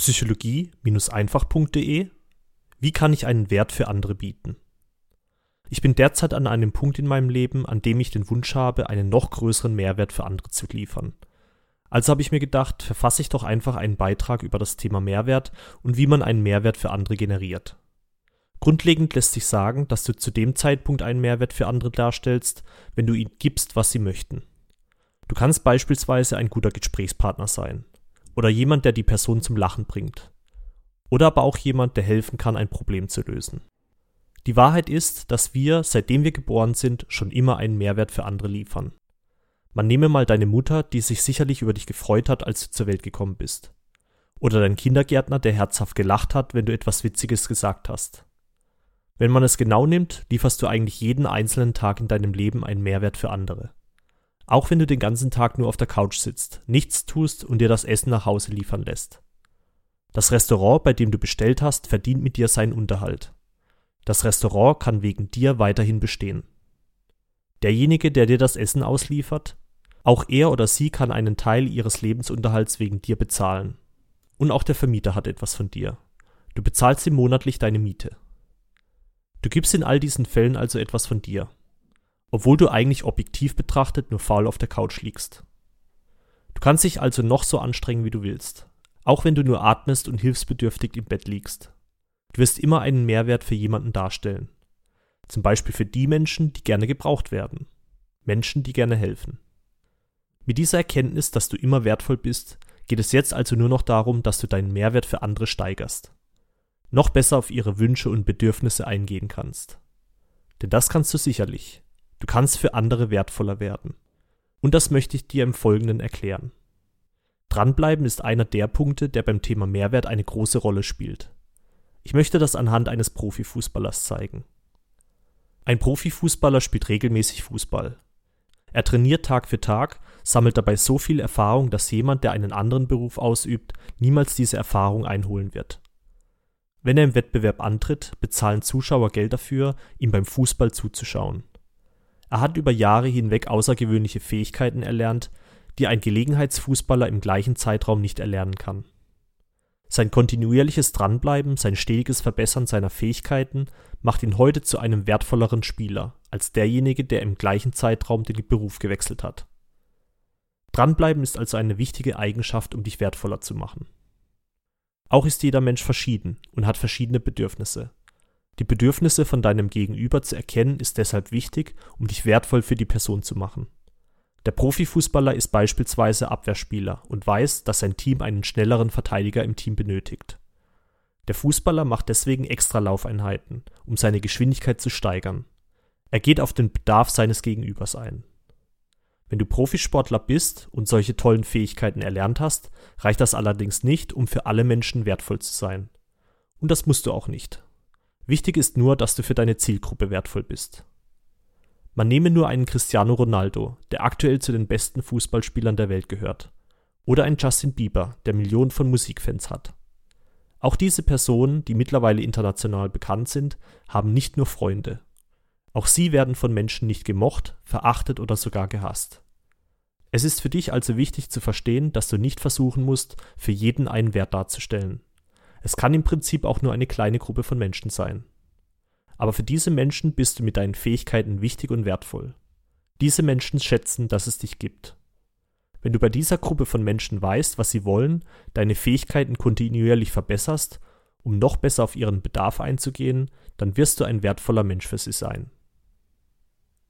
psychologie-einfach.de Wie kann ich einen Wert für andere bieten? Ich bin derzeit an einem Punkt in meinem Leben, an dem ich den Wunsch habe, einen noch größeren Mehrwert für andere zu liefern. Also habe ich mir gedacht, verfasse ich doch einfach einen Beitrag über das Thema Mehrwert und wie man einen Mehrwert für andere generiert. Grundlegend lässt sich sagen, dass du zu dem Zeitpunkt einen Mehrwert für andere darstellst, wenn du ihnen gibst, was sie möchten. Du kannst beispielsweise ein guter Gesprächspartner sein oder jemand, der die Person zum Lachen bringt. Oder aber auch jemand, der helfen kann, ein Problem zu lösen. Die Wahrheit ist, dass wir, seitdem wir geboren sind, schon immer einen Mehrwert für andere liefern. Man nehme mal deine Mutter, die sich sicherlich über dich gefreut hat, als du zur Welt gekommen bist. Oder dein Kindergärtner, der herzhaft gelacht hat, wenn du etwas Witziges gesagt hast. Wenn man es genau nimmt, lieferst du eigentlich jeden einzelnen Tag in deinem Leben einen Mehrwert für andere. Auch wenn du den ganzen Tag nur auf der Couch sitzt, nichts tust und dir das Essen nach Hause liefern lässt. Das Restaurant, bei dem du bestellt hast, verdient mit dir seinen Unterhalt. Das Restaurant kann wegen dir weiterhin bestehen. Derjenige, der dir das Essen ausliefert, auch er oder sie kann einen Teil ihres Lebensunterhalts wegen dir bezahlen. Und auch der Vermieter hat etwas von dir. Du bezahlst ihm monatlich deine Miete. Du gibst in all diesen Fällen also etwas von dir, obwohl du eigentlich objektiv betrachtet nur faul auf der Couch liegst. Du kannst dich also noch so anstrengen, wie du willst, auch wenn du nur atmest und hilfsbedürftig im Bett liegst. Du wirst immer einen Mehrwert für jemanden darstellen. Zum Beispiel für die Menschen, die gerne gebraucht werden. Menschen, die gerne helfen. Mit dieser Erkenntnis, dass du immer wertvoll bist, geht es jetzt also nur noch darum, dass du deinen Mehrwert für andere steigerst. Noch besser auf ihre Wünsche und Bedürfnisse eingehen kannst. Denn das kannst du sicherlich. Du kannst für andere wertvoller werden. Und das möchte ich dir im Folgenden erklären. Dranbleiben ist einer der Punkte, der beim Thema Mehrwert eine große Rolle spielt. Ich möchte das anhand eines Profifußballers zeigen. Ein Profifußballer spielt regelmäßig Fußball. Er trainiert Tag für Tag, sammelt dabei so viel Erfahrung, dass jemand, der einen anderen Beruf ausübt, niemals diese Erfahrung einholen wird. Wenn er im Wettbewerb antritt, bezahlen Zuschauer Geld dafür, ihm beim Fußball zuzuschauen. Er hat über Jahre hinweg außergewöhnliche Fähigkeiten erlernt, die ein Gelegenheitsfußballer im gleichen Zeitraum nicht erlernen kann. Sein kontinuierliches Dranbleiben, sein stetiges Verbessern seiner Fähigkeiten macht ihn heute zu einem wertvolleren Spieler als derjenige, der im gleichen Zeitraum den Beruf gewechselt hat. Dranbleiben ist also eine wichtige Eigenschaft, um dich wertvoller zu machen. Auch ist jeder Mensch verschieden und hat verschiedene Bedürfnisse. Die Bedürfnisse von deinem Gegenüber zu erkennen ist deshalb wichtig, um dich wertvoll für die Person zu machen. Der Profifußballer ist beispielsweise Abwehrspieler und weiß, dass sein Team einen schnelleren Verteidiger im Team benötigt. Der Fußballer macht deswegen extra Laufeinheiten, um seine Geschwindigkeit zu steigern. Er geht auf den Bedarf seines Gegenübers ein. Wenn du Profisportler bist und solche tollen Fähigkeiten erlernt hast, reicht das allerdings nicht, um für alle Menschen wertvoll zu sein. Und das musst du auch nicht. Wichtig ist nur, dass du für deine Zielgruppe wertvoll bist. Man nehme nur einen Cristiano Ronaldo, der aktuell zu den besten Fußballspielern der Welt gehört. Oder einen Justin Bieber, der Millionen von Musikfans hat. Auch diese Personen, die mittlerweile international bekannt sind, haben nicht nur Freunde. Auch sie werden von Menschen nicht gemocht, verachtet oder sogar gehasst. Es ist für dich also wichtig zu verstehen, dass du nicht versuchen musst, für jeden einen Wert darzustellen. Es kann im Prinzip auch nur eine kleine Gruppe von Menschen sein. Aber für diese Menschen bist du mit deinen Fähigkeiten wichtig und wertvoll. Diese Menschen schätzen, dass es dich gibt. Wenn du bei dieser Gruppe von Menschen weißt, was sie wollen, deine Fähigkeiten kontinuierlich verbesserst, um noch besser auf ihren Bedarf einzugehen, dann wirst du ein wertvoller Mensch für sie sein.